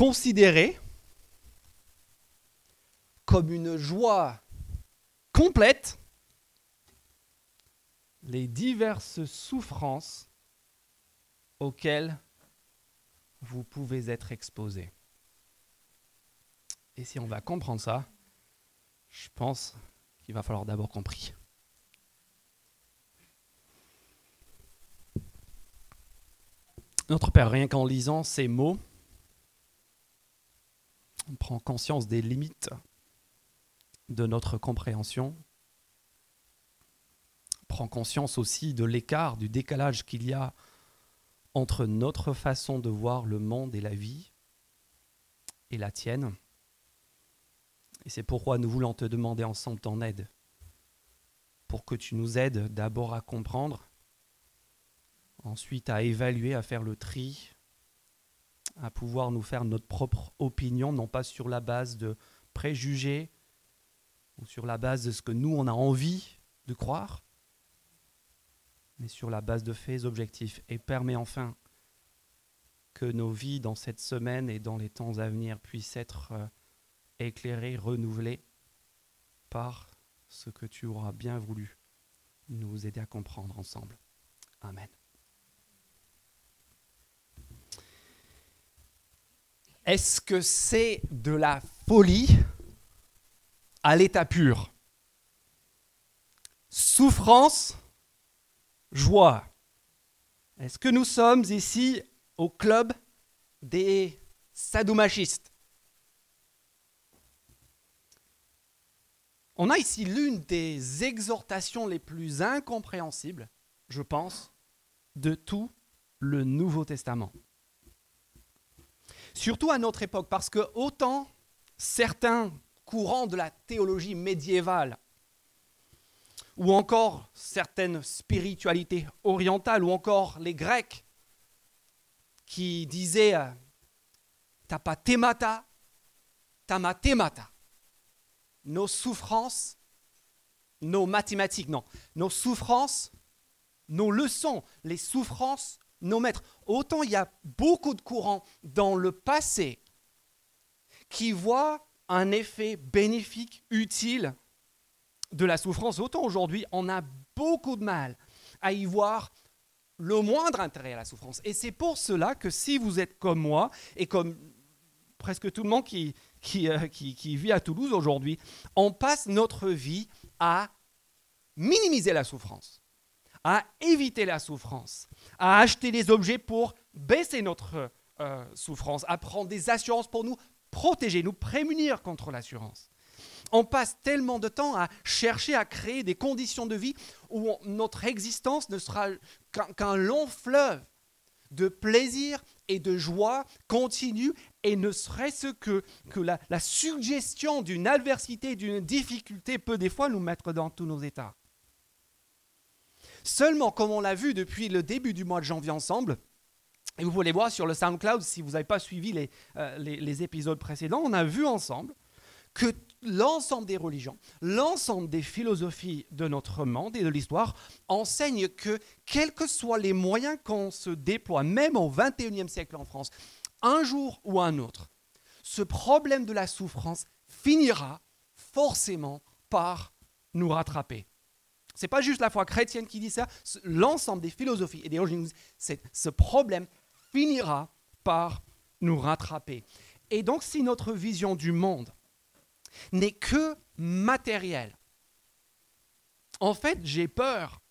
considérer comme une joie complète les diverses souffrances auxquelles vous pouvez être exposé. Et si on va comprendre ça, je pense qu'il va falloir d'abord compris. Notre Père, rien qu'en lisant ces mots, prend conscience des limites de notre compréhension, on prend conscience aussi de l'écart, du décalage qu'il y a entre notre façon de voir le monde et la vie et la tienne. Et c'est pourquoi nous voulons te demander ensemble ton aide, pour que tu nous aides d'abord à comprendre, ensuite à évaluer, à faire le tri, à pouvoir nous faire notre propre opinion, non pas sur la base de préjugés ou sur la base de ce que nous, on a envie de croire, mais sur la base de faits objectifs. Et permet enfin que nos vies dans cette semaine et dans les temps à venir puissent être euh, éclairées, renouvelées par ce que tu auras bien voulu nous aider à comprendre ensemble. Amen. Est-ce que c'est de la folie à l'état pur? Souffrance, joie. Est-ce que nous sommes ici au club des sadomachistes On a ici l'une des exhortations les plus incompréhensibles, je pense, de tout le Nouveau Testament. Surtout à notre époque, parce que autant certains courants de la théologie médiévale ou encore certaines spiritualités orientales, ou encore les Grecs qui disaient euh, tapatemata, tamatemata. Nos souffrances, nos mathématiques, non, nos souffrances, nos leçons, les souffrances, nos maîtres. Autant il y a beaucoup de courants dans le passé qui voient un effet bénéfique, utile de la souffrance, autant aujourd'hui, on a beaucoup de mal à y voir le moindre intérêt à la souffrance. Et c'est pour cela que si vous êtes comme moi, et comme presque tout le monde qui, qui, euh, qui vit à Toulouse aujourd'hui, on passe notre vie à minimiser la souffrance, à éviter la souffrance, à acheter des objets pour baisser notre euh, souffrance, à prendre des assurances pour nous protéger, nous prémunir contre l'assurance on passe tellement de temps à chercher à créer des conditions de vie où notre existence ne sera qu'un long fleuve de plaisir et de joie continue et ne serait-ce que, que la, la suggestion d'une adversité, d'une difficulté peut des fois nous mettre dans tous nos états. Seulement, comme on l'a vu depuis le début du mois de janvier ensemble, et vous pouvez voir sur le SoundCloud si vous n'avez pas suivi les, euh, les, les épisodes précédents, on a vu ensemble que l'ensemble des religions, l'ensemble des philosophies de notre monde et de l'histoire enseignent que, quels que soient les moyens qu'on se déploie, même au XXIe siècle en France, un jour ou un autre, ce problème de la souffrance finira forcément par nous rattraper. Ce n'est pas juste la foi chrétienne qui dit ça, l'ensemble des philosophies et des religions, ce problème finira par nous rattraper. Et donc si notre vision du monde n'est que matériel. En fait, j'ai peur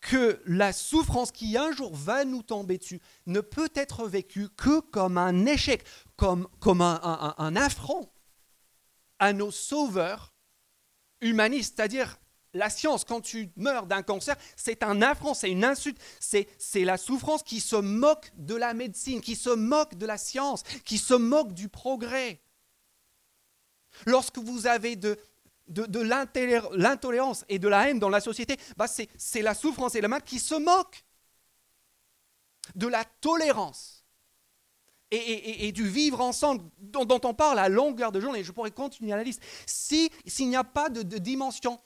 que la souffrance qui un jour va nous tomber dessus ne peut être vécue que comme un échec, comme, comme un, un affront à nos sauveurs humanistes, c'est-à-dire la science, quand tu meurs d'un cancer, c'est un affront, c'est une insulte, c'est la souffrance qui se moque de la médecine, qui se moque de la science, qui se moque du progrès. Lorsque vous avez de, l'intolérance et de la haine dans la société, bah c'est la souffrance et le mal qui se moquent de la tolérance et, et, du vivre ensemble dont, on parle à longueur de journée. Je pourrais continuer à la liste. S'il n'y a pas de, dimension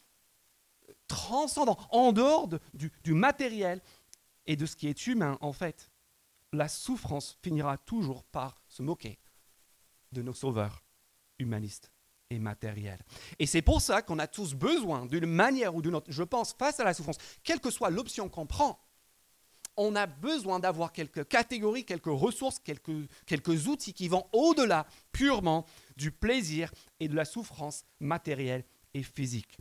transcendante, en dehors du, du matériel et de ce qui est humain, en fait, la souffrance finira toujours par se moquer de nos sauveurs humanistes et matériels. Et c'est pour ça qu'on a tous besoin, d'une manière ou d'une autre, je pense, face à la souffrance, quelle que soit l'option qu'on prend, on a besoin d'avoir quelques catégories, quelques ressources, quelques, quelques outils qui vont au-delà purement du plaisir et de la souffrance matérielle et physique.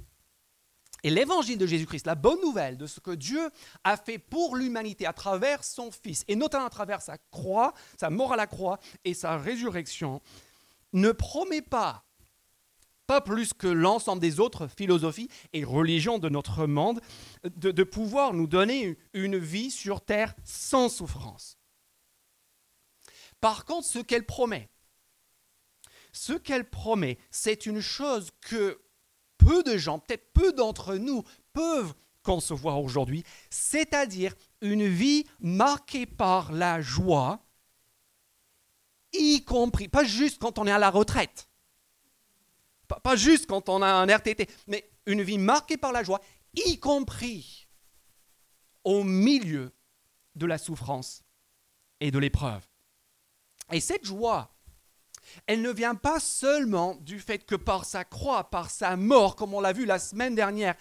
Et l'évangile de Jésus-Christ, la bonne nouvelle de ce que Dieu a fait pour l'humanité à travers son Fils, et notamment à travers sa croix, sa mort à la croix et sa résurrection, ne promet pas pas plus que l'ensemble des autres philosophies et religions de notre monde, de, pouvoir nous donner une vie sur terre sans souffrance. Par contre, ce qu'elle promet, ce qu'elle promet, c'est une chose que peu de gens, peut-être peu d'entre nous, peuvent concevoir aujourd'hui, c'est-à-dire une vie marquée par la joie, y compris, pas juste quand on est à la retraite, pas, juste quand on a un RTT, mais une vie marquée par la joie, y compris au milieu de la souffrance et de l'épreuve. Et cette joie, elle ne vient pas seulement du fait que par sa croix, par sa mort, comme on l'a vu la semaine dernière,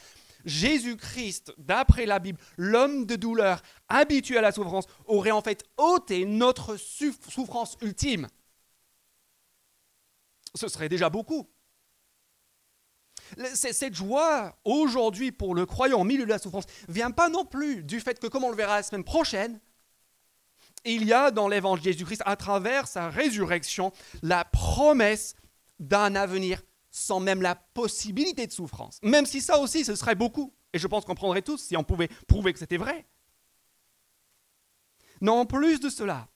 Jésus-Christ, d'après la Bible, l'homme de douleur, habitué à la souffrance, aurait en fait ôté notre souffrance ultime. Ce serait déjà beaucoup. Cette joie aujourd'hui pour le croyant au milieu de la souffrance vient pas non plus du fait que, comme on le verra la semaine prochaine, il y a dans l'évangile Jésus-Christ, à travers sa résurrection, la promesse d'un avenir sans même la possibilité de souffrance. Même si ça aussi, ce serait beaucoup. Et je pense qu'on prendrait tous si on pouvait prouver que c'était vrai. Non, en plus de cela,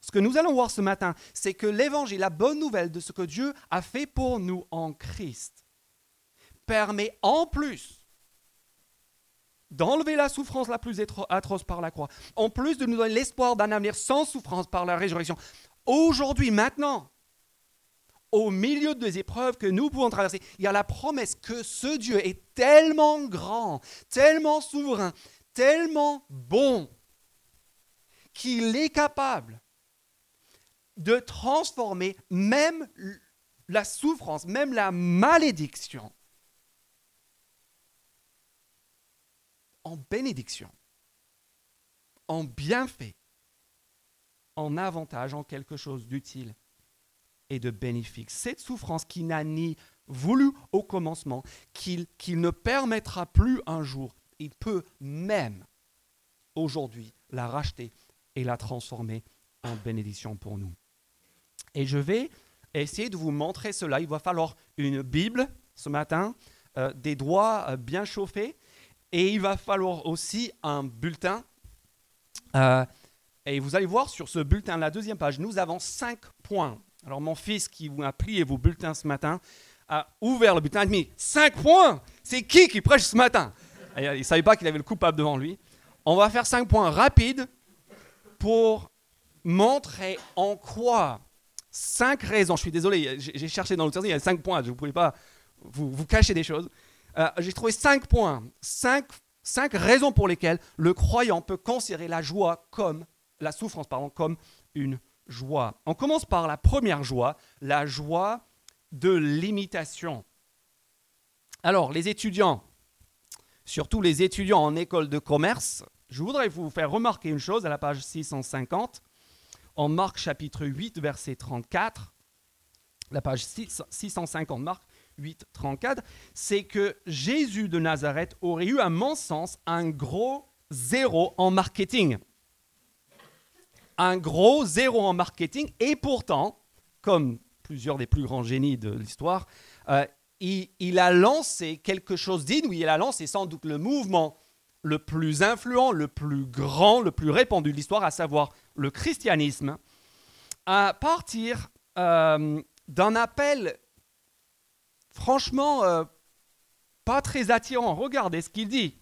ce que nous allons voir ce matin, c'est que l'évangile, la bonne nouvelle de ce que Dieu a fait pour nous en Christ, permet en plus d'enlever la souffrance la plus atroce par la croix, en plus de nous donner l'espoir d'un avenir sans souffrance par la résurrection. Aujourd'hui, maintenant, au milieu des épreuves que nous pouvons traverser, il y a la promesse que ce Dieu est tellement grand, tellement souverain, tellement bon, qu'il est capable de transformer même la souffrance, même la malédiction en bénédiction, en bienfait, en avantage, en quelque chose d'utile et de bénéfique. Cette souffrance qui n'a ni voulu au commencement, qu'il ne permettra plus un jour, il peut même aujourd'hui la racheter et la transformer en bénédiction pour nous. Et je vais essayer de vous montrer cela. Il va falloir une Bible ce matin, euh, des doigts euh, bien chauffés et il va falloir aussi un bulletin. Euh, et vous allez voir sur ce bulletin, la deuxième page, nous avons cinq points. Alors mon fils qui vous a plié vos bulletins ce matin a ouvert le bulletin et a dit cinq points C'est qui qui prêche ce matin? Il ne savait pas qu'il avait le coupable devant lui. On va faire cinq points rapides pour montrer en quoi cinq raisons. Je suis désolé, j'ai cherché dans le il y a cinq points, je ne pouvais pas vous, vous cacher des choses. Euh, j'ai trouvé cinq points, cinq, raisons pour lesquelles le croyant peut considérer la joie comme, la souffrance, pardon, comme une joie. On commence par la première joie, la joie de l'imitation. Alors, les étudiants, surtout les étudiants en école de commerce, je voudrais vous faire remarquer une chose à la page 650, en Marc chapitre 8, verset 34. La page 650, Marc 8, 34, c'est que Jésus de Nazareth aurait eu, à mon sens, un gros zéro en marketing. Un gros zéro en marketing, et pourtant, comme plusieurs des plus grands génies de l'histoire, euh, il, a lancé quelque chose d'inouï. Il a lancé sans doute le mouvement le plus influent, le plus grand, le plus répandu de l'histoire, à savoir le christianisme, à partir euh, d'un appel franchement, euh, pas très attirant. Regardez ce qu'il dit.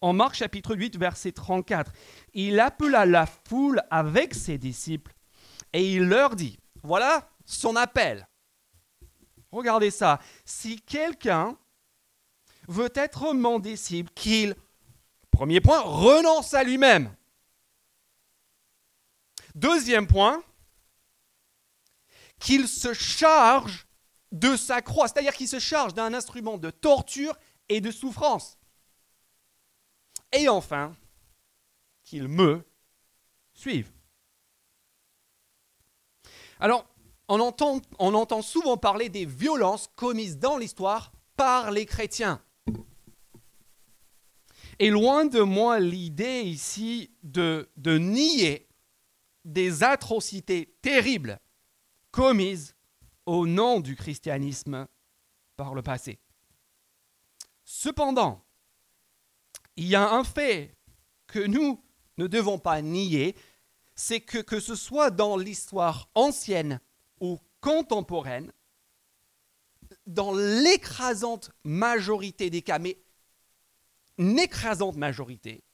En Marc chapitre 8, verset 34, il appela la foule avec ses disciples et il leur dit, voilà son appel. Regardez ça. Si quelqu'un veut être mon disciple, qu'il, premier point, renonce à lui-même. Deuxième point, qu'il se charge de sa croix, c'est-à-dire qu'il se charge d'un instrument de torture et de souffrance. Et enfin, qu'il me suive. Alors, on entend, souvent parler des violences commises dans l'histoire par les chrétiens. Et loin de moi l'idée ici de nier des atrocités terribles commises au nom du christianisme par le passé. Cependant, il y a un fait que nous ne devons pas nier, c'est que que ce soit dans l'histoire ancienne ou contemporaine, dans l'écrasante majorité des cas, mais une écrasante majorité,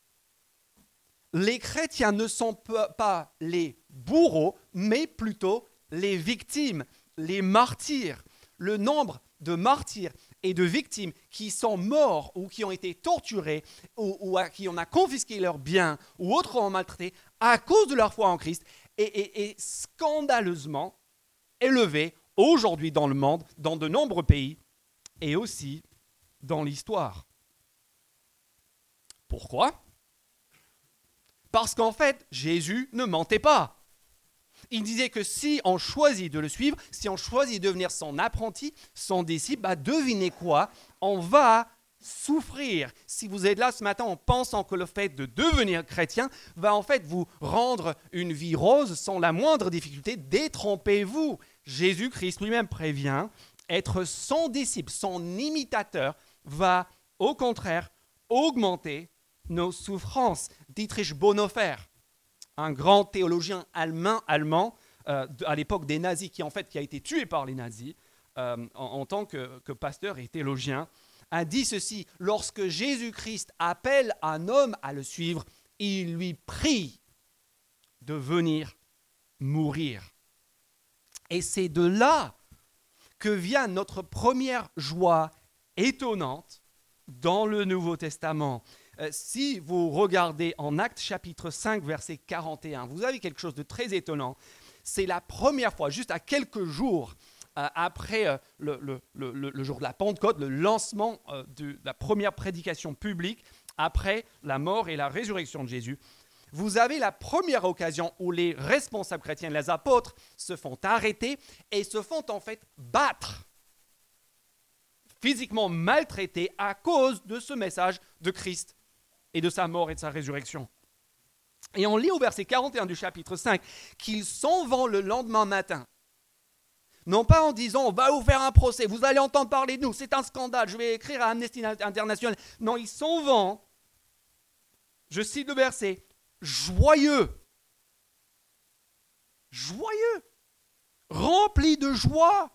les chrétiens ne sont pas les bourreaux, mais plutôt les victimes, les martyrs. Le nombre de martyrs et de victimes qui sont morts ou qui ont été torturés ou, à qui on a confisqué leurs biens ou autrement maltraités à cause de leur foi en Christ est scandaleusement élevé aujourd'hui dans le monde, dans de nombreux pays et aussi dans l'histoire. Pourquoi? Parce qu'en fait, Jésus ne mentait pas. Il disait que si on choisit de le suivre, si on choisit de devenir son apprenti, son disciple, bah devinez quoi? On va souffrir. Si vous êtes là ce matin en pensant que le fait de devenir chrétien va en fait vous rendre une vie rose sans la moindre difficulté, détrompez-vous. Jésus-Christ lui-même prévient, être son disciple, son imitateur, va au contraire augmenter nos souffrances. Dietrich Bonhoeffer, un grand théologien allemand, allemand euh, à l'époque des nazis, qui en fait a été tué par les nazis euh, en, tant que, que, pasteur et théologien, a dit ceci lorsque Jésus-Christ appelle un homme à le suivre, il lui prie de venir mourir. Et c'est de là que vient notre première joie étonnante dans le Nouveau Testament. Euh, si vous regardez en Actes chapitre 5, verset 41, vous avez quelque chose de très étonnant. C'est la première fois, juste à quelques jours euh, après euh, le, jour de la Pentecôte, le lancement de la première prédication publique, après la mort et la résurrection de Jésus, vous avez la première occasion où les responsables chrétiens, les apôtres, se font arrêter et se font en fait battre, physiquement maltraités à cause de ce message de Christ et de sa mort et de sa résurrection. Et on lit au verset 41 du chapitre 5 qu'ils s'en vont le lendemain matin. Non pas en disant on va vous faire un procès, vous allez entendre parler de nous, c'est un scandale, je vais écrire à Amnesty International. Non, ils s'en vont, je cite le verset, joyeux. Joyeux. Remplis de joie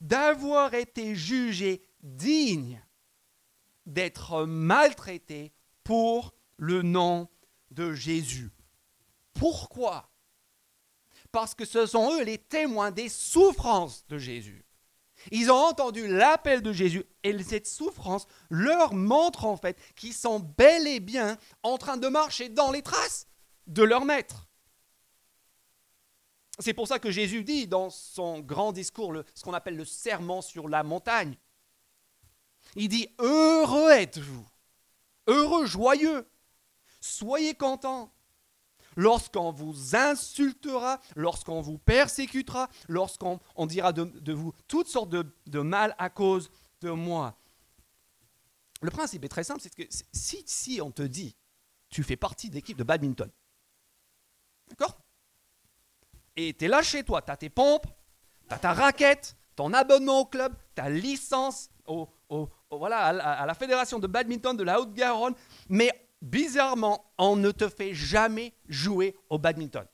d'avoir été jugés dignes d'être maltraités pour le nom de Jésus. Pourquoi? Parce que ce sont eux les témoins des souffrances de Jésus. Ils ont entendu l'appel de Jésus et cette souffrance leur montre en fait qu'ils sont bel et bien en train de marcher dans les traces de leur maître. C'est pour ça que Jésus dit dans son grand discours, ce qu'on appelle le serment sur la montagne, il dit, heureux êtes-vous, heureux, joyeux, soyez contents. Lorsqu'on vous insultera, lorsqu'on vous persécutera, lorsqu'on dira de, vous toutes sortes de, mal à cause de moi. Le principe est très simple, c'est que si, si on te dit, tu fais partie de l'équipe de badminton, d'accord? Et tu es là chez toi, tu as tes pompes, tu as ta raquette, ton abonnement au club, ta licence au, voilà, à, la fédération de badminton de la Haute-Garonne, mais bizarrement, on ne te fait jamais jouer au badminton.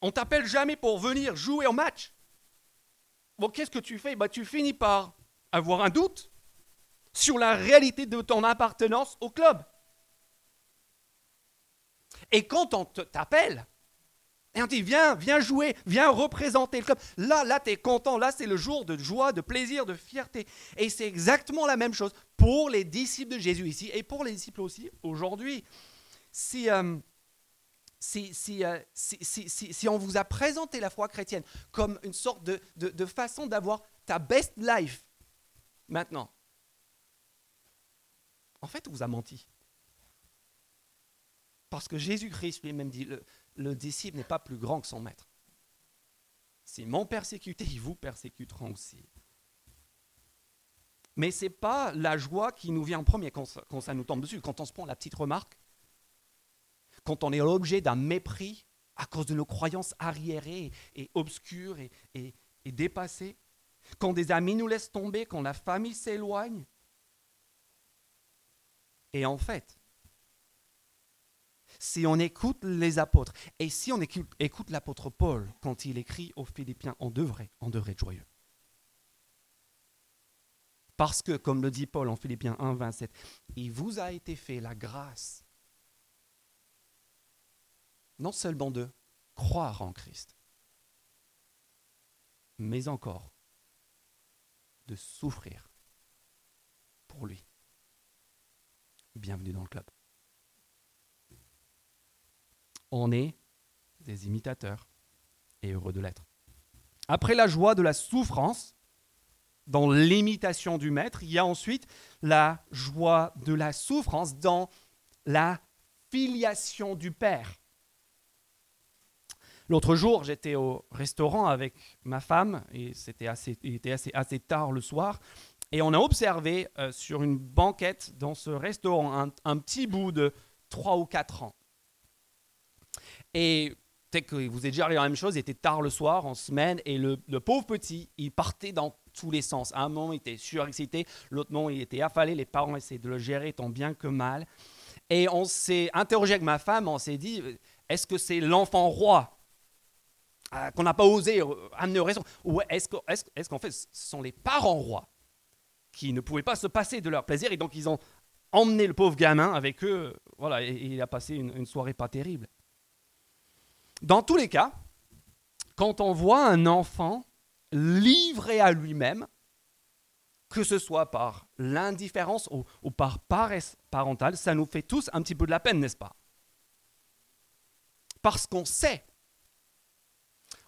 On t'appelle jamais pour venir jouer au match. Bon, qu'est-ce que tu fais? Bah, Tu finis par avoir un doute sur la réalité de ton appartenance au club. Et quand on t'appelle, et on dit, viens, viens jouer, viens représenter le club. Là, là, tu es content. Là, c'est le jour de joie, de plaisir, de fierté. Et c'est exactement la même chose pour les disciples de Jésus ici et pour les disciples aussi aujourd'hui. Si, euh, euh, si, si, si- on vous a présenté la foi chrétienne comme une sorte de, de- façon d'avoir ta best life maintenant, en fait, on vous a menti. Parce que Jésus-Christ lui-même dit, le disciple n'est pas plus grand que son maître. S'ils m'ont persécuté, ils vous persécuteront aussi. Mais ce n'est pas la joie qui nous vient en premier quand ça, nous tombe dessus. Quand on se prend la petite remarque, quand on est l'objet d'un mépris à cause de nos croyances arriérées et obscures et dépassées, quand des amis nous laissent tomber, quand la famille s'éloigne. Et en fait, si on écoute les apôtres, et si on écoute, l'apôtre Paul quand il écrit aux Philippiens, on devrait, on devrait être joyeux. Parce que, comme le dit Paul en Philippiens 1, 27, il vous a été fait la grâce, non seulement de croire en Christ, mais encore de souffrir pour lui. Bienvenue dans le club. On est des imitateurs et heureux de l'être. Après la joie de la souffrance, dans l'imitation du maître, il y a ensuite la joie de la souffrance dans la filiation du Père. L'autre jour, j'étais au restaurant avec ma femme et c'était assez, il était assez, tard le soir. Et on a observé euh, sur une banquette dans ce restaurant un, un petit bout de 3 ou 4 ans. Et peut-être que vous êtes déjà arrivé à la même chose, il était tard le soir, en semaine, et le, pauvre petit, il partait dans tous les sens. Un moment, il était surexcité, l'autre moment, il était affalé, les parents essayaient de le gérer tant bien que mal. Et on s'est interrogé avec ma femme, on s'est dit, est-ce que c'est l'enfant roi euh, qu'on n'a pas osé euh, amener au restaurant? Ou est-ce qu'en fait, ce sont les parents rois qui ne pouvaient pas se passer de leur plaisir, et donc ils ont emmené le pauvre gamin avec eux, voilà, et, il a passé une soirée pas terrible. Dans tous les cas, quand on voit un enfant livré à lui-même, que ce soit par l'indifférence ou, par paresse parentale, ça nous fait tous un petit peu de la peine, n'est-ce pas? Parce qu'on sait,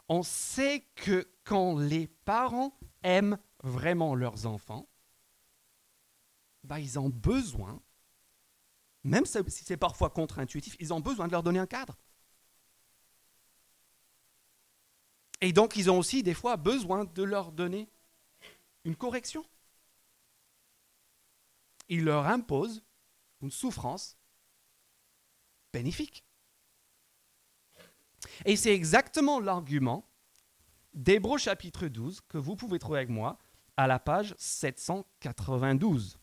on sait que quand les parents aiment vraiment leurs enfants, bah, ils ont besoin, même si c'est parfois contre-intuitif, ils ont besoin de leur donner un cadre. Et donc, ils ont aussi des fois besoin de leur donner une correction. Ils leur imposent une souffrance bénéfique. Et c'est exactement l'argument d'Hébreux chapitre 12 que vous pouvez trouver avec moi à la page 792.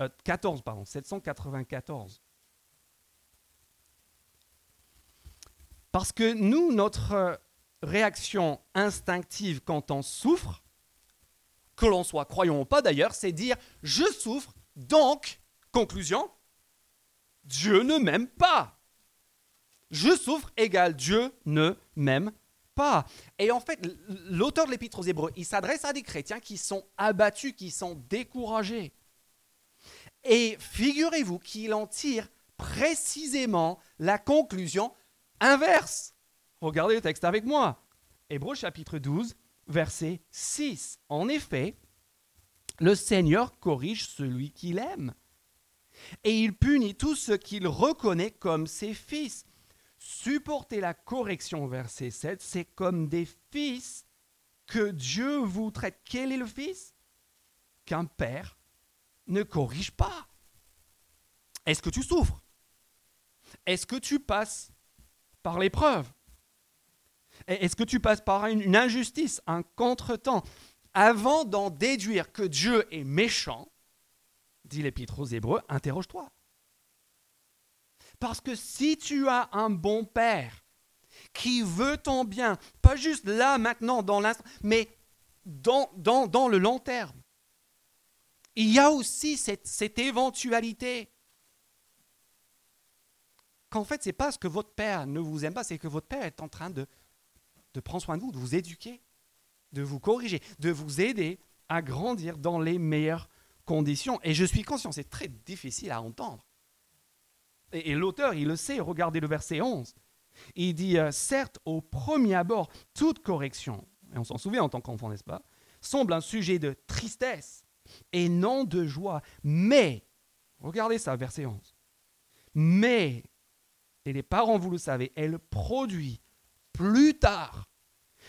Euh, 14, pardon, 794. Parce que nous, notre réaction instinctive quand on souffre, que l'on soit croyant ou pas d'ailleurs, c'est dire je souffre, donc, conclusion, Dieu ne m'aime pas. Je souffre égale Dieu ne m'aime pas. Et en fait, l'auteur de l'Épître aux Hébreux, il s'adresse à des chrétiens qui sont abattus, qui sont découragés. Et figurez-vous qu'il en tire précisément la conclusion inverse. Regardez le texte avec moi. Hébreux chapitre 12, verset 6. En effet, le Seigneur corrige celui qu'il aime. Et il punit tous ceux qu'il reconnaît comme ses fils. Supporter la correction, verset 7, c'est comme des fils que Dieu vous traite. Quel est le fils? Qu'un père ne corrige pas. Est-ce que tu souffres? Est-ce que tu passes par l'épreuve? Est-ce que tu passes par une injustice, un contretemps Avant d'en déduire que Dieu est méchant, dit l'Épître aux Hébreux, interroge-toi. Parce que si tu as un bon père qui veut ton bien, pas juste là, maintenant, dans l'instant, mais dans, le long terme, il y a aussi cette, cette éventualité qu'en fait, ce n'est pas ce que votre père ne vous aime pas, c'est que votre père est en train de, de prendre soin de vous, de vous éduquer, de vous corriger, de vous aider à grandir dans les meilleures conditions. Et je suis conscient, c'est très difficile à entendre. Et, l'auteur, il le sait, regardez le verset 11. Il dit, euh, certes, au premier abord, toute correction, et on s'en souvient en tant qu'enfant, n'est-ce pas, semble un sujet de tristesse et non de joie. Mais, regardez ça, verset 11. Mais, et les parents, vous le savez, elle produit plus tard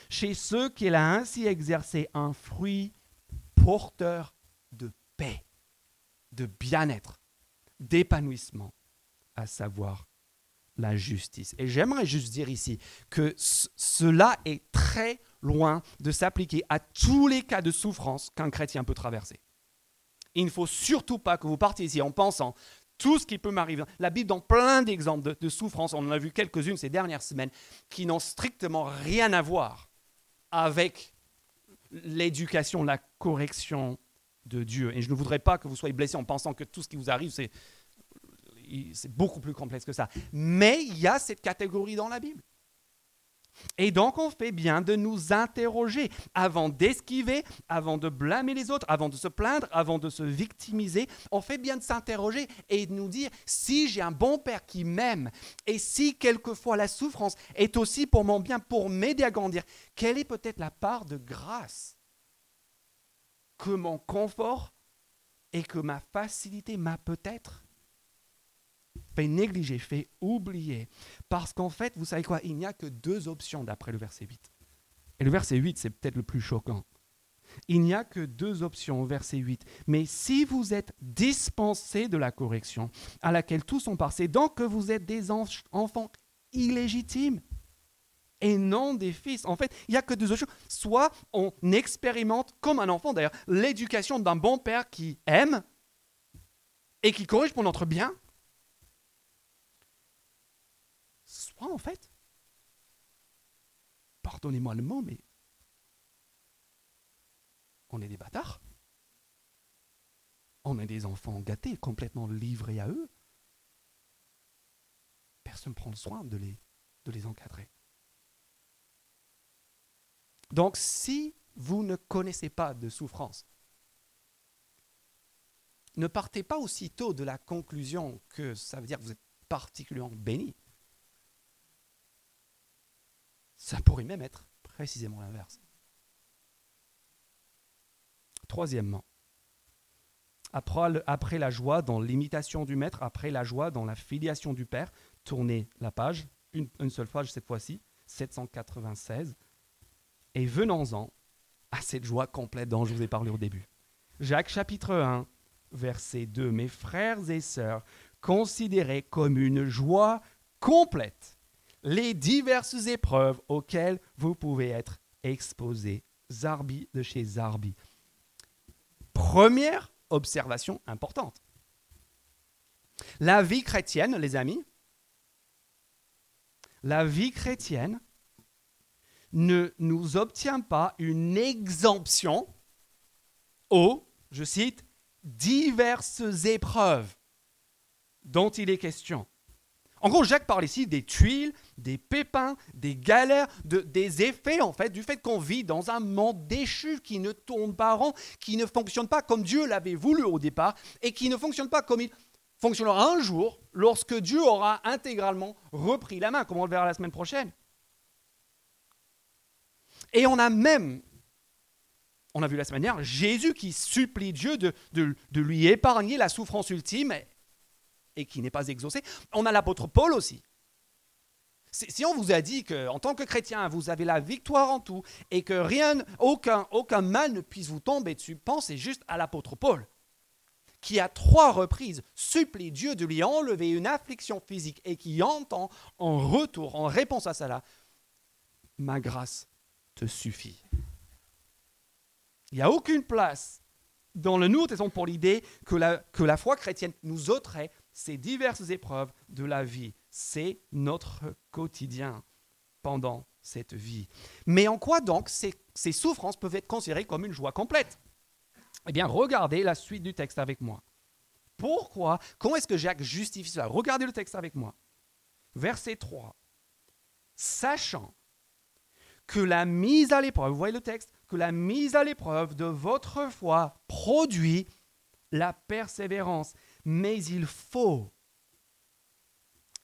chez ceux qu'elle a ainsi exercé un fruit porteur de paix, de bien-être, d'épanouissement, à savoir la justice. Et j'aimerais juste dire ici que cela est très loin de s'appliquer à tous les cas de souffrance qu'un chrétien peut traverser. Il ne faut surtout pas que vous partiez ici en pensant tout ce qui peut m'arriver. La Bible donne plein d'exemples de, souffrances, on en a vu quelques-unes ces dernières semaines, qui n'ont strictement rien à voir avec l'éducation, la correction de Dieu. Et je ne voudrais pas que vous soyez blessés en pensant que tout ce qui vous arrive, c'est beaucoup plus complexe que ça. Mais il y a cette catégorie dans la Bible. Et donc, on fait bien de nous interroger avant d'esquiver, avant de blâmer les autres, avant de se plaindre, avant de se victimiser. On fait bien de s'interroger et de nous dire si j'ai un bon père qui m'aime et si quelquefois la souffrance est aussi pour mon bien, pour m'aider à grandir, quelle est peut-être la part de grâce que mon confort et que ma facilité m'a peut-être fait négliger, fait oublier. Parce qu'en fait, vous savez quoi, il n'y a que deux options d'après le verset 8. Et le verset 8, c'est peut-être le plus choquant. Il n'y a que deux options au verset 8. Mais si vous êtes dispensés de la correction à laquelle tous sont passés, donc que vous êtes des enfants illégitimes et non des fils. En fait, il n'y a que deux options. Soit on expérimente, comme un enfant d'ailleurs, l'éducation d'un bon père qui aime et qui corrige pour notre bien, en fait, pardonnez-moi le mot, mais on est des bâtards. On est des enfants gâtés, complètement livrés à eux. Personne ne prend le soin de les, de les encadrer. Donc si vous ne connaissez pas de souffrance, ne partez pas aussitôt de la conclusion que ça veut dire que vous êtes particulièrement béni. Ça pourrait même être précisément l'inverse. Troisièmement, après, la joie dans l'imitation du maître, après la joie dans la filiation du Père, tournez la page, une, seule page cette fois-ci, 796, et venons-en à cette joie complète dont je vous ai parlé au début. Jacques chapitre 1, verset 2, Mes frères et sœurs, considérez comme une joie complète les diverses épreuves auxquelles vous pouvez être exposé. Zarbi de chez Zarbi. Première observation importante. La vie chrétienne, les amis, la vie chrétienne ne nous obtient pas une exemption aux, je cite, diverses épreuves dont il est question. En gros, Jacques parle ici des tuiles, des pépins, des galères, des effets en fait du fait qu'on vit dans un monde déchu qui ne tourne pas rond, qui ne fonctionne pas comme Dieu l'avait voulu au départ et qui ne fonctionne pas comme il fonctionnera un jour lorsque Dieu aura intégralement repris la main, comme on le verra la semaine prochaine. Et on a même, on a vu la semaine dernière, Jésus qui supplie Dieu de, de lui épargner la souffrance ultime et qui n'est pas exaucé. On a l'apôtre Paul aussi. Si on vous a dit qu'en tant que chrétien, vous avez la victoire en tout et que rien, aucun, aucun mal ne puisse vous tomber dessus, pensez juste à l'apôtre Paul, qui à trois reprises supplie Dieu de lui enlever une affliction physique et qui entend en retour, en réponse à cela, ma grâce te suffit. Il n'y a aucune place dans le Nouveau Testament pour l'idée que la, que la foi chrétienne nous ôterait ces diverses épreuves de la vie. C'est notre quotidien pendant cette vie. Mais en quoi donc ces, ces souffrances peuvent être considérées comme une joie complète? Eh bien, regardez la suite du texte avec moi. Pourquoi Comment est-ce que Jacques justifie cela? Regardez le texte avec moi. Verset 3. Sachant que la mise à l'épreuve, vous voyez le texte, que la mise à l'épreuve de votre foi produit la persévérance mais il faut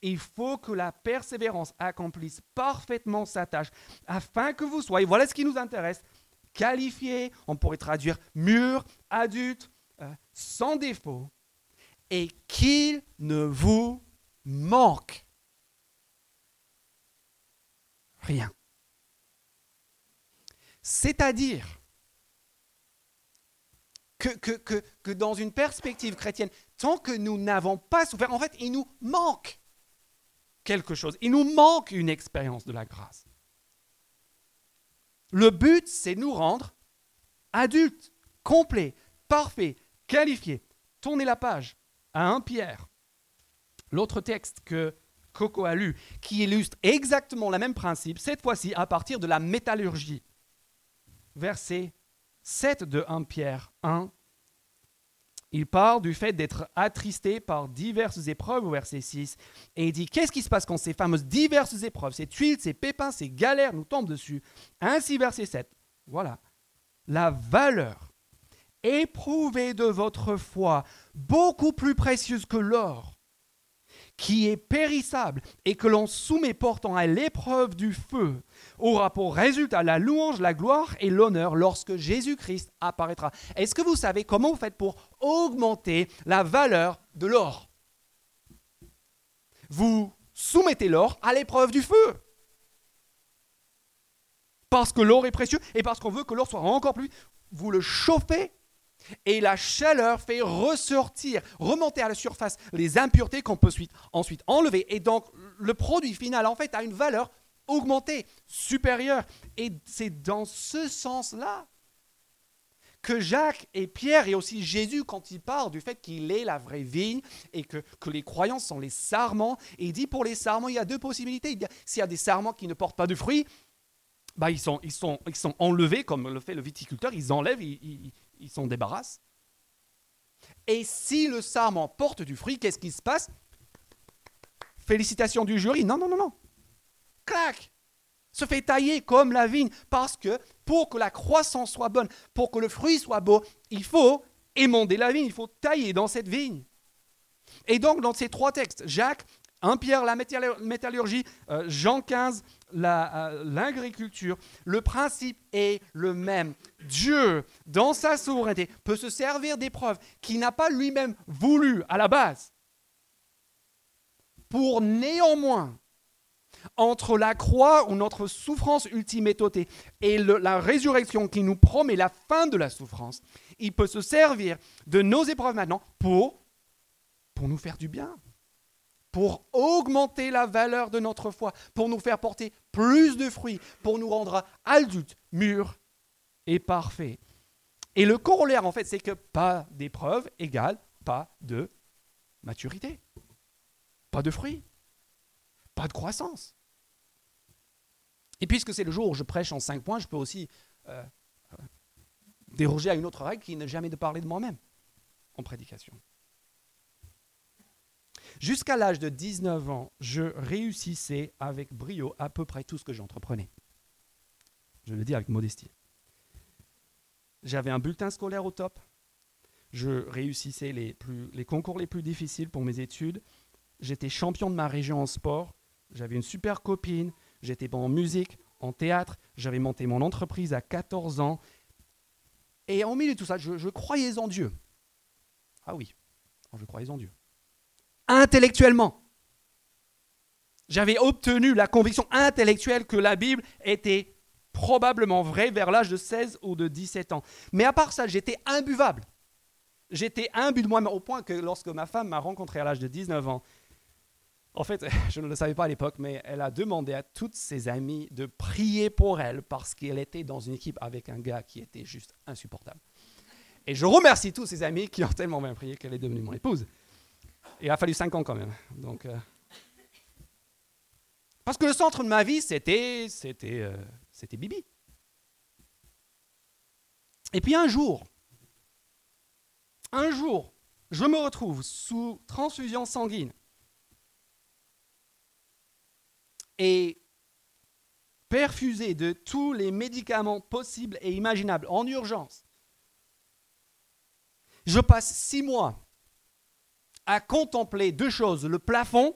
il faut que la persévérance accomplisse parfaitement sa tâche, afin que vous soyez, voilà ce qui nous intéresse, qualifiés, on pourrait traduire mûrs, adultes, euh, sans défaut, et qu'il ne vous manque rien. C'est-à-dire que, que, que, dans une perspective chrétienne, tant que nous n'avons pas souffert, en fait, il nous manque Il nous manque une expérience de la grâce. Le but, c'est nous rendre adultes, complets, parfaits, qualifiés. Tournez la page à 1 Pierre. L'autre texte que Coco a lu, qui illustre exactement le même principe, cette fois-ci à partir de la métallurgie. Verset 7 de 1 Pierre 1 il parle du fait d'être attristé par diverses épreuves au verset 6. Et il dit, qu'est-ce qui se passe quand ces fameuses diverses épreuves, ces tuiles, ces pépins, ces galères nous tombent dessus? Ainsi, verset 7. Voilà. La valeur éprouvée de votre foi, beaucoup plus précieuse que l'or, qui est périssable et que l'on soumet portant à l'épreuve du feu, aura pour résultat la louange, la gloire et l'honneur lorsque Jésus-Christ apparaîtra. Est-ce que vous savez comment vous faites pour augmenter la valeur de l'or? Vous soumettez l'or à l'épreuve du feu. Parce que l'or est précieux et parce qu'on veut que l'or soit encore plus, vous le chauffez et la chaleur fait ressortir, remonter à la surface les impuretés qu'on peut ensuite enlever. Et donc, le produit final, en fait, a une valeur augmentée, supérieure. Et c'est dans ce sens-là que Jacques et Pierre et aussi Jésus, quand ils parlent du fait qu'il est la vraie vigne et que, que les croyants sont les sarments, et il dit pour les sarments, il y a deux possibilités. S'il y a des sarments qui ne portent pas de fruits, bah, ils, sont, ils, sont, ils sont enlevés, comme le fait le viticulteur, ils enlèvent, ils s'en débarrassent. Et si le sarment porte du fruit, qu'est-ce qui se passe? Félicitations du jury. Non, non, non, non. Clac Se fait tailler comme la vigne. Parce que pour que la croissance soit bonne, pour que le fruit soit beau, il faut émonder la vigne, il faut tailler dans cette vigne. Et donc, dans ces trois textes, Jacques, 1 Pierre, la métallurgie, euh, Jean 15, euh, l'agriculture, le principe est le même. Dieu, dans sa souveraineté, peut se servir d'épreuves qu'il n'a pas lui-même voulu à la base, pour néanmoins, entre la croix où notre souffrance ultime et la résurrection qui nous promet la fin de la souffrance, il peut se servir de nos épreuves maintenant pour nous faire du bien pour augmenter la valeur de notre foi, pour nous faire porter plus de fruits, pour nous rendre adultes, mûrs et parfaits. Et le corollaire, en fait, c'est que pas d'épreuve égale pas de maturité, pas de fruits, pas de croissance. Et puisque c'est le jour où je prêche en cinq points, je peux aussi euh, euh, déroger à une autre règle qui n'est jamais de parler de moi-même en prédication. Jusqu'à l'âge de 19 ans, je réussissais avec brio à peu près tout ce que j'entreprenais. Je le dis avec modestie. J'avais un bulletin scolaire au top. Je réussissais les, concours les plus difficiles pour mes études. J'étais champion de ma région en sport. J'avais une super copine. J'étais bon en musique, en théâtre. J'avais monté mon entreprise à 14 ans. Et en milieu de tout ça, je croyais en Dieu. Ah oui, je croyais en Dieu intellectuellement. J'avais obtenu la conviction intellectuelle que la Bible était probablement vraie vers l'âge de 16 ou de 17 ans. Mais à part ça, j'étais imbuvable. J'étais imbu de moi-même au point que lorsque ma femme m'a rencontré à l'âge de 19 ans, en fait, je ne le savais pas à l'époque, mais elle a demandé à toutes ses amies de prier pour elle parce qu'elle était dans une équipe avec un gars qui était juste insupportable. Et je remercie tous ses amis qui ont tellement bien prié qu'elle est devenue mon épouse. Il a fallu cinq ans quand même. Donc, euh, Parce que le centre de ma vie, c'était, euh, c'était Bibi. Et puis un jour, un jour, je me retrouve sous transfusion sanguine. Et perfusé de tous les médicaments possibles et imaginables en urgence. Je passe six mois à contempler deux choses, le plafond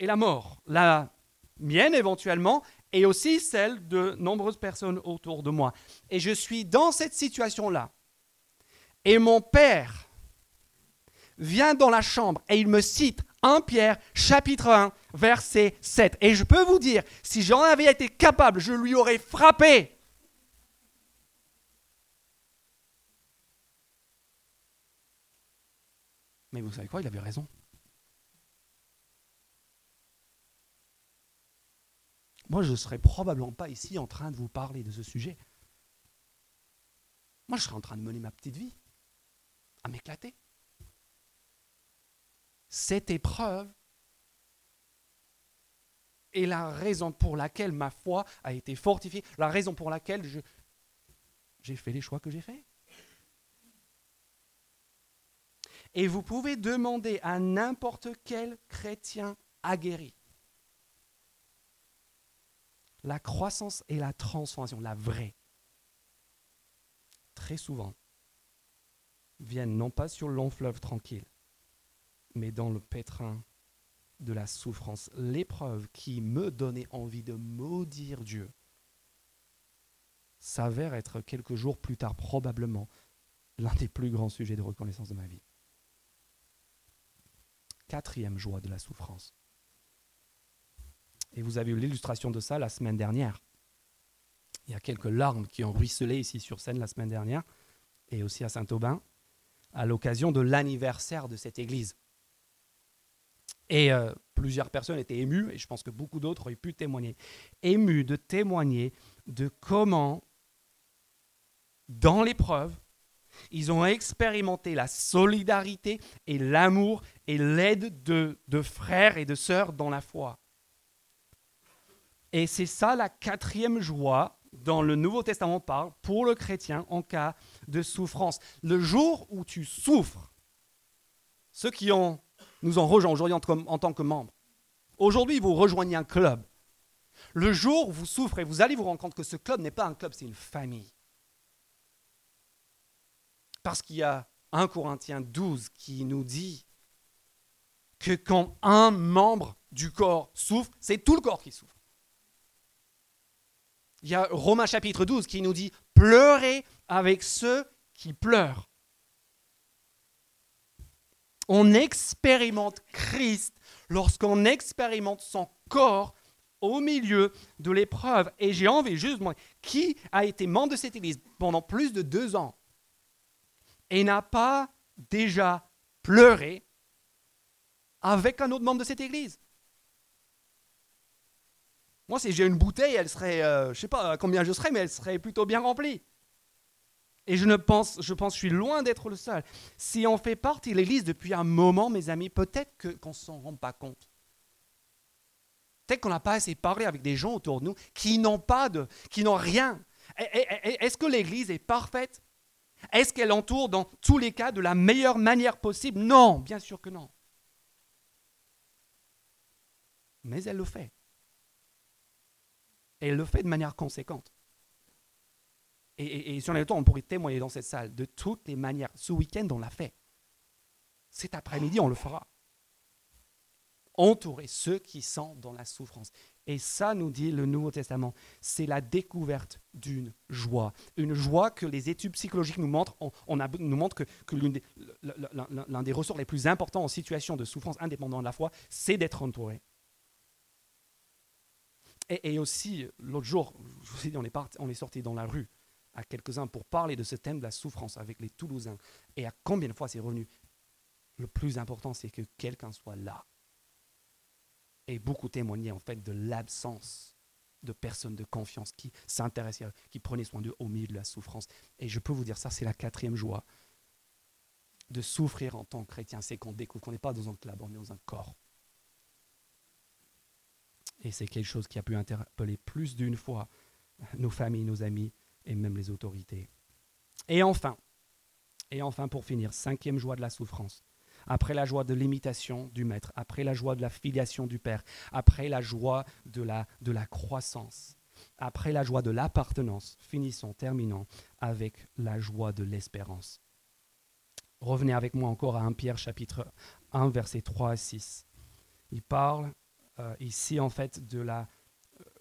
et la mort. La mienne éventuellement, et aussi celle de nombreuses personnes autour de moi. Et je suis dans cette situation-là. Et mon père vient dans la chambre et il me cite 1 Pierre chapitre 1 verset 7. Et je peux vous dire, si j'en avais été capable, je lui aurais frappé. Mais vous savez quoi, il avait raison. Moi, je ne serais probablement pas ici en train de vous parler de ce sujet. Moi, je serais en train de mener ma petite vie, à m'éclater. Cette épreuve est la raison pour laquelle ma foi a été fortifiée, la raison pour laquelle j'ai fait les choix que j'ai faits. Et vous pouvez demander à n'importe quel chrétien aguerri la croissance et la transformation, la vraie, très souvent, viennent non pas sur le long fleuve tranquille, mais dans le pétrin de la souffrance. L'épreuve qui me donnait envie de maudire Dieu s'avère être quelques jours plus tard probablement l'un des plus grands sujets de reconnaissance de ma vie. Quatrième joie de la souffrance. Et vous avez eu l'illustration de ça la semaine dernière. Il y a quelques larmes qui ont ruisselé ici sur scène la semaine dernière, et aussi à Saint-Aubin, à l'occasion de l'anniversaire de cette église. Et euh, plusieurs personnes étaient émues, et je pense que beaucoup d'autres auraient pu témoigner, émues de témoigner de comment, dans l'épreuve, ils ont expérimenté la solidarité et l'amour et l'aide de, de frères et de sœurs dans la foi. Et c'est ça la quatrième joie dont le Nouveau Testament parle pour le chrétien en cas de souffrance. Le jour où tu souffres, ceux qui ont, nous ont rejoints aujourd'hui en, en tant que membres, aujourd'hui vous rejoignez un club. Le jour où vous souffrez, vous allez vous rendre compte que ce club n'est pas un club, c'est une famille. Parce qu'il y a 1 Corinthiens 12 qui nous dit que quand un membre du corps souffre, c'est tout le corps qui souffre. Il y a Romains chapitre 12 qui nous dit pleurez avec ceux qui pleurent. On expérimente Christ lorsqu'on expérimente son corps au milieu de l'épreuve. Et j'ai envie juste, moi, qui a été membre de cette église pendant plus de deux ans et n'a pas déjà pleuré avec un autre membre de cette église moi, si j'ai une bouteille, elle serait, euh, je ne sais pas combien je serais, mais elle serait plutôt bien remplie. Et je ne pense, je pense, je suis loin d'être le seul. Si on fait partie de l'Église depuis un moment, mes amis, peut-être qu'on ne s'en rend pas compte. Peut-être qu'on n'a pas assez parlé avec des gens autour de nous qui n'ont pas qui n'ont rien. Est-ce que l'Église est parfaite? Est-ce qu'elle entoure dans tous les cas de la meilleure manière possible? Non, bien sûr que non. Mais elle le fait. Et elle le fait de manière conséquente. Et, si on a le temps, on pourrait témoigner dans cette salle de toutes les manières. Ce week-end, on l'a fait. Cet après-midi, on le fera. Entourer ceux qui sont dans la souffrance. Et ça, nous dit le Nouveau Testament, c'est la découverte d'une joie. Une joie que les études psychologiques nous montrent. On, nous que, l'un des, des ressorts les plus importants en situation de souffrance indépendante de la foi, c'est d'être entouré. Et, aussi, l'autre jour, je vous ai dit, on est, on est sorti dans la rue à quelques-uns pour parler de ce thème de la souffrance avec les Toulousains. Et à combien de fois c'est revenu? Le plus important, c'est que quelqu'un soit là. Et beaucoup témoignaient en fait de l'absence de personnes de confiance qui s'intéressaient, qui prenaient soin d'eux au milieu de la souffrance. Et je peux vous dire, ça, c'est la quatrième joie de souffrir en tant que chrétien. C'est qu'on découvre qu'on n'est pas dans un club, on est dans un corps. Et c'est quelque chose qui a pu interpeller plus d'une fois nos familles, nos amis et même les autorités. Et enfin, et enfin pour finir, cinquième joie de la souffrance. Après la joie de l'imitation du Maître, après la joie de la filiation du Père, après la joie de la, croissance, après la joie de l'appartenance, finissons, terminons avec la joie de l'espérance. Revenez avec moi encore à 1 Pierre chapitre 1, versets 3 à 6. Il parle euh, ici, en fait, de la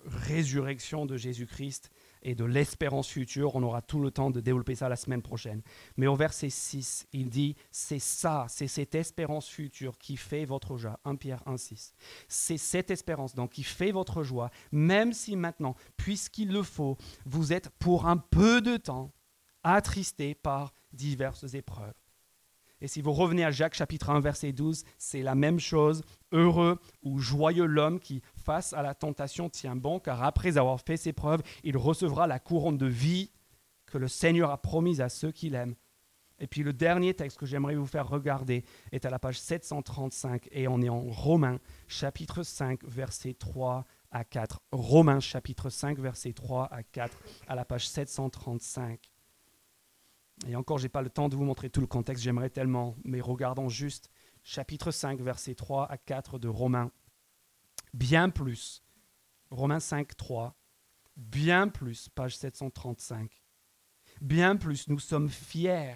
résurrection de Jésus-Christ et de l'espérance future. On aura tout le temps de développer ça la semaine prochaine. Mais au verset 6, il dit, c'est ça, c'est cette espérance future qui fait votre joie. 1 Pierre 1, 6. C'est cette espérance donc qui fait votre joie, même si maintenant, puisqu'il le faut, vous êtes pour un peu de temps attristés par diverses épreuves. Et si vous revenez à Jacques chapitre 1 verset 12, c'est la même chose. Heureux ou joyeux l'homme qui, face à la tentation, tient bon, car après avoir fait ses preuves, il recevra la couronne de vie que le Seigneur a promise à ceux qui l'aiment. Et puis le dernier texte que j'aimerais vous faire regarder est à la page 735 et on est en Romains chapitre 5 verset 3 à 4. Romains chapitre 5 verset 3 à 4 à la page 735. Et encore, je n'ai pas le temps de vous montrer tout le contexte, j'aimerais tellement, mais regardons juste chapitre 5, versets 3 à 4 de Romains. Bien plus, Romains 5, 3, bien plus, page 735, bien plus, nous sommes fiers,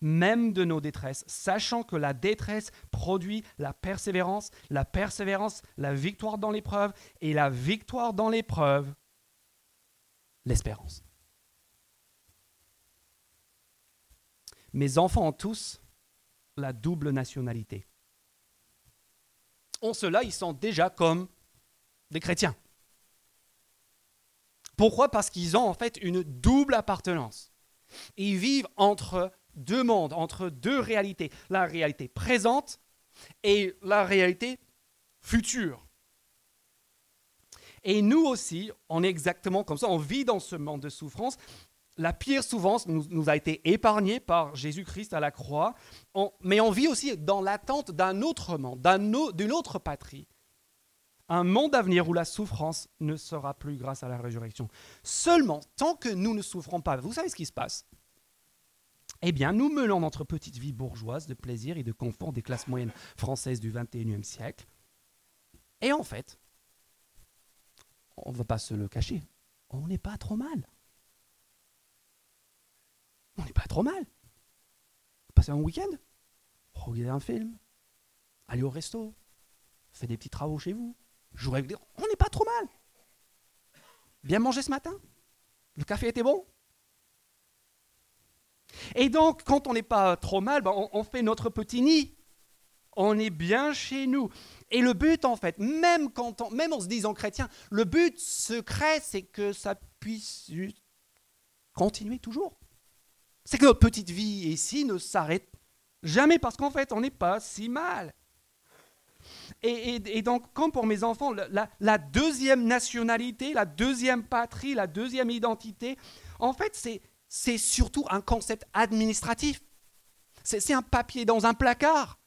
même de nos détresses, sachant que la détresse produit la persévérance, la persévérance, la victoire dans l'épreuve, et la victoire dans l'épreuve, l'espérance. Mes enfants ont tous la double nationalité. En cela, ils sont déjà comme des chrétiens. Pourquoi? Parce qu'ils ont en fait une double appartenance. Ils vivent entre deux mondes, entre deux réalités. La réalité présente et la réalité future. Et nous aussi, on est exactement comme ça, on vit dans ce monde de souffrance, la pire souffrance nous, a été épargnée par Jésus-Christ à la croix, mais on vit aussi dans l'attente d'un autre monde, d'une autre patrie. Un monde à venir où la souffrance ne sera plus grâce à la résurrection. Seulement, tant que nous ne souffrons pas, vous savez ce qui se passe? Eh bien, nous menons notre petite vie bourgeoise de plaisir et de confort des classes moyennes françaises du 21e siècle. Et en fait, on ne va pas se le cacher, on n'est pas trop mal on n'est pas trop mal. Passer un week-end, regarder un film, aller au resto, faire des petits travaux chez vous, jouer avec des... On n'est pas trop mal. Bien manger ce matin Le café était bon Et donc, quand on n'est pas trop mal, ben, on, fait notre petit nid. On est bien chez nous. Et le but, en fait, même, quand même en se disant chrétien, le but secret, c'est que ça puisse continuer toujours c'est que notre petite vie ici ne s'arrête jamais parce qu'en fait, on n'est pas si mal. Et, donc, comme pour mes enfants, la, deuxième nationalité, la deuxième patrie, la deuxième identité, en fait, c'est surtout un concept administratif. C'est un papier dans un placard.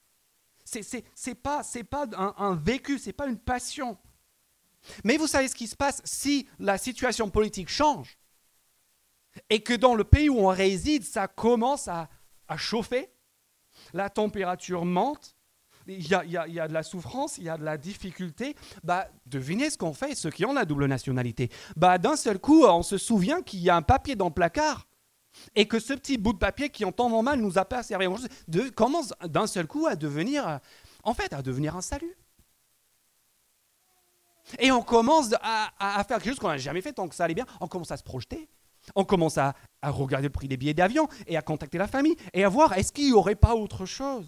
C'est pas, pas un, un vécu, c'est pas une passion. Mais vous savez ce qui se passe si la situation politique change? Et que dans le pays où on réside, ça commence à, chauffer, la température monte, il y, a, de la souffrance, il y a de la difficulté, bah, devinez ce qu'on fait, ceux qui ont la double nationalité. Bah, D'un seul coup, on se souvient qu'il y a un papier dans le placard et que ce petit bout de papier qui en temps normal nous a pas servi de, commence d'un seul coup à devenir, en fait, à devenir un salut. Et on commence à, à faire quelque chose qu'on n'a jamais fait tant que ça allait bien, on commence à se projeter. On commence à, regarder le prix des billets d'avion et à contacter la famille et à voir est-ce qu'il n'y aurait pas autre chose.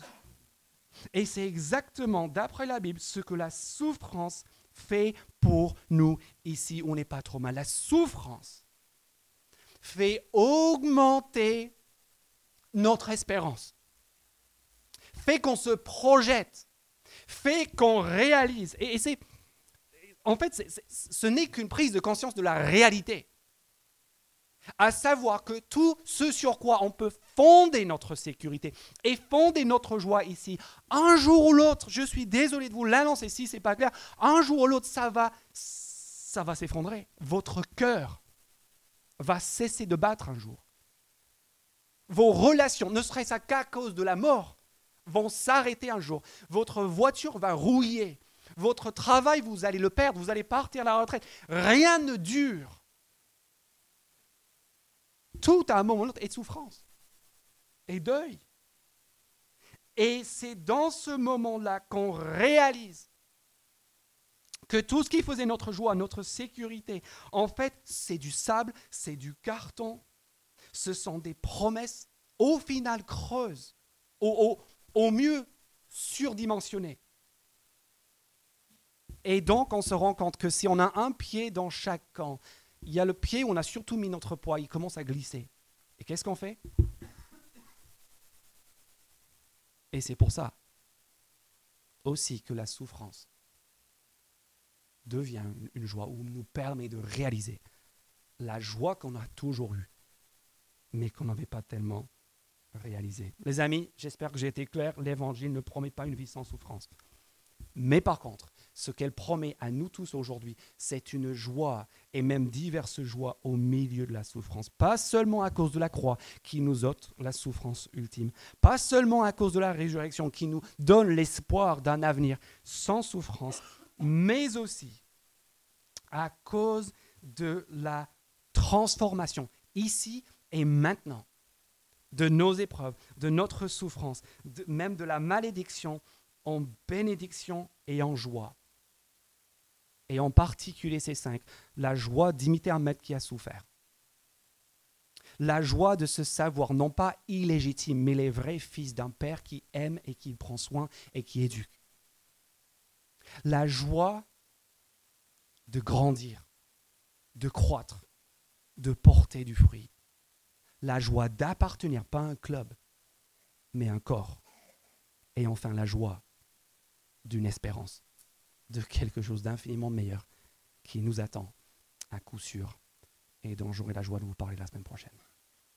Et c'est exactement, d'après la Bible, ce que la souffrance fait pour nous ici. On n'est pas trop mal. La souffrance fait augmenter notre espérance, fait qu'on se projette, fait qu'on réalise. Et, c'est, en fait, ce n'est qu'une prise de conscience de la réalité à savoir que tout ce sur quoi on peut fonder notre sécurité et fonder notre joie ici, un jour ou l'autre, je suis désolé de vous l'annoncer si c'est pas clair, un jour ou l'autre ça va ça va s'effondrer. Votre cœur va cesser de battre un jour. Vos relations, ne serait-ce qu'à cause de la mort, vont s'arrêter un jour. Votre voiture va rouiller. Votre travail, vous allez le perdre, vous allez partir à la retraite. Rien ne dure tout à un moment ou l'autre est souffrance et deuil. Et c'est dans ce moment-là qu'on réalise que tout ce qui faisait notre joie, notre sécurité, en fait, c'est du sable, c'est du carton. Ce sont des promesses, au final creuses, au, au mieux surdimensionnées. Et donc, on se rend compte que si on a un pied dans chaque camp, il y a le pied où on a surtout mis notre poids, il commence à glisser. Et qu'est-ce qu'on fait? Et c'est pour ça aussi que la souffrance devient une joie ou nous permet de réaliser la joie qu'on a toujours eue, mais qu'on n'avait pas tellement réalisée. Les amis, j'espère que j'ai été clair, l'évangile ne promet pas une vie sans souffrance. Mais par contre, ce qu'elle promet à nous tous aujourd'hui, c'est une joie et même diverses joies au milieu de la souffrance. Pas seulement à cause de la croix qui nous ôte la souffrance ultime, pas seulement à cause de la résurrection qui nous donne l'espoir d'un avenir sans souffrance, mais aussi à cause de la transformation ici et maintenant de nos épreuves, de notre souffrance, même de la malédiction en bénédiction et en joie. Et en particulier ces cinq, la joie d'imiter un maître qui a souffert. La joie de se savoir non pas illégitime, mais les vrais fils d'un père qui aime et qui prend soin et qui éduque. La joie de grandir, de croître, de porter du fruit. La joie d'appartenir, pas à un club, mais à un corps. Et enfin la joie d'une espérance, de quelque chose d'infiniment meilleur qui nous attend à coup sûr et dont j'aurai la joie de vous parler la semaine prochaine.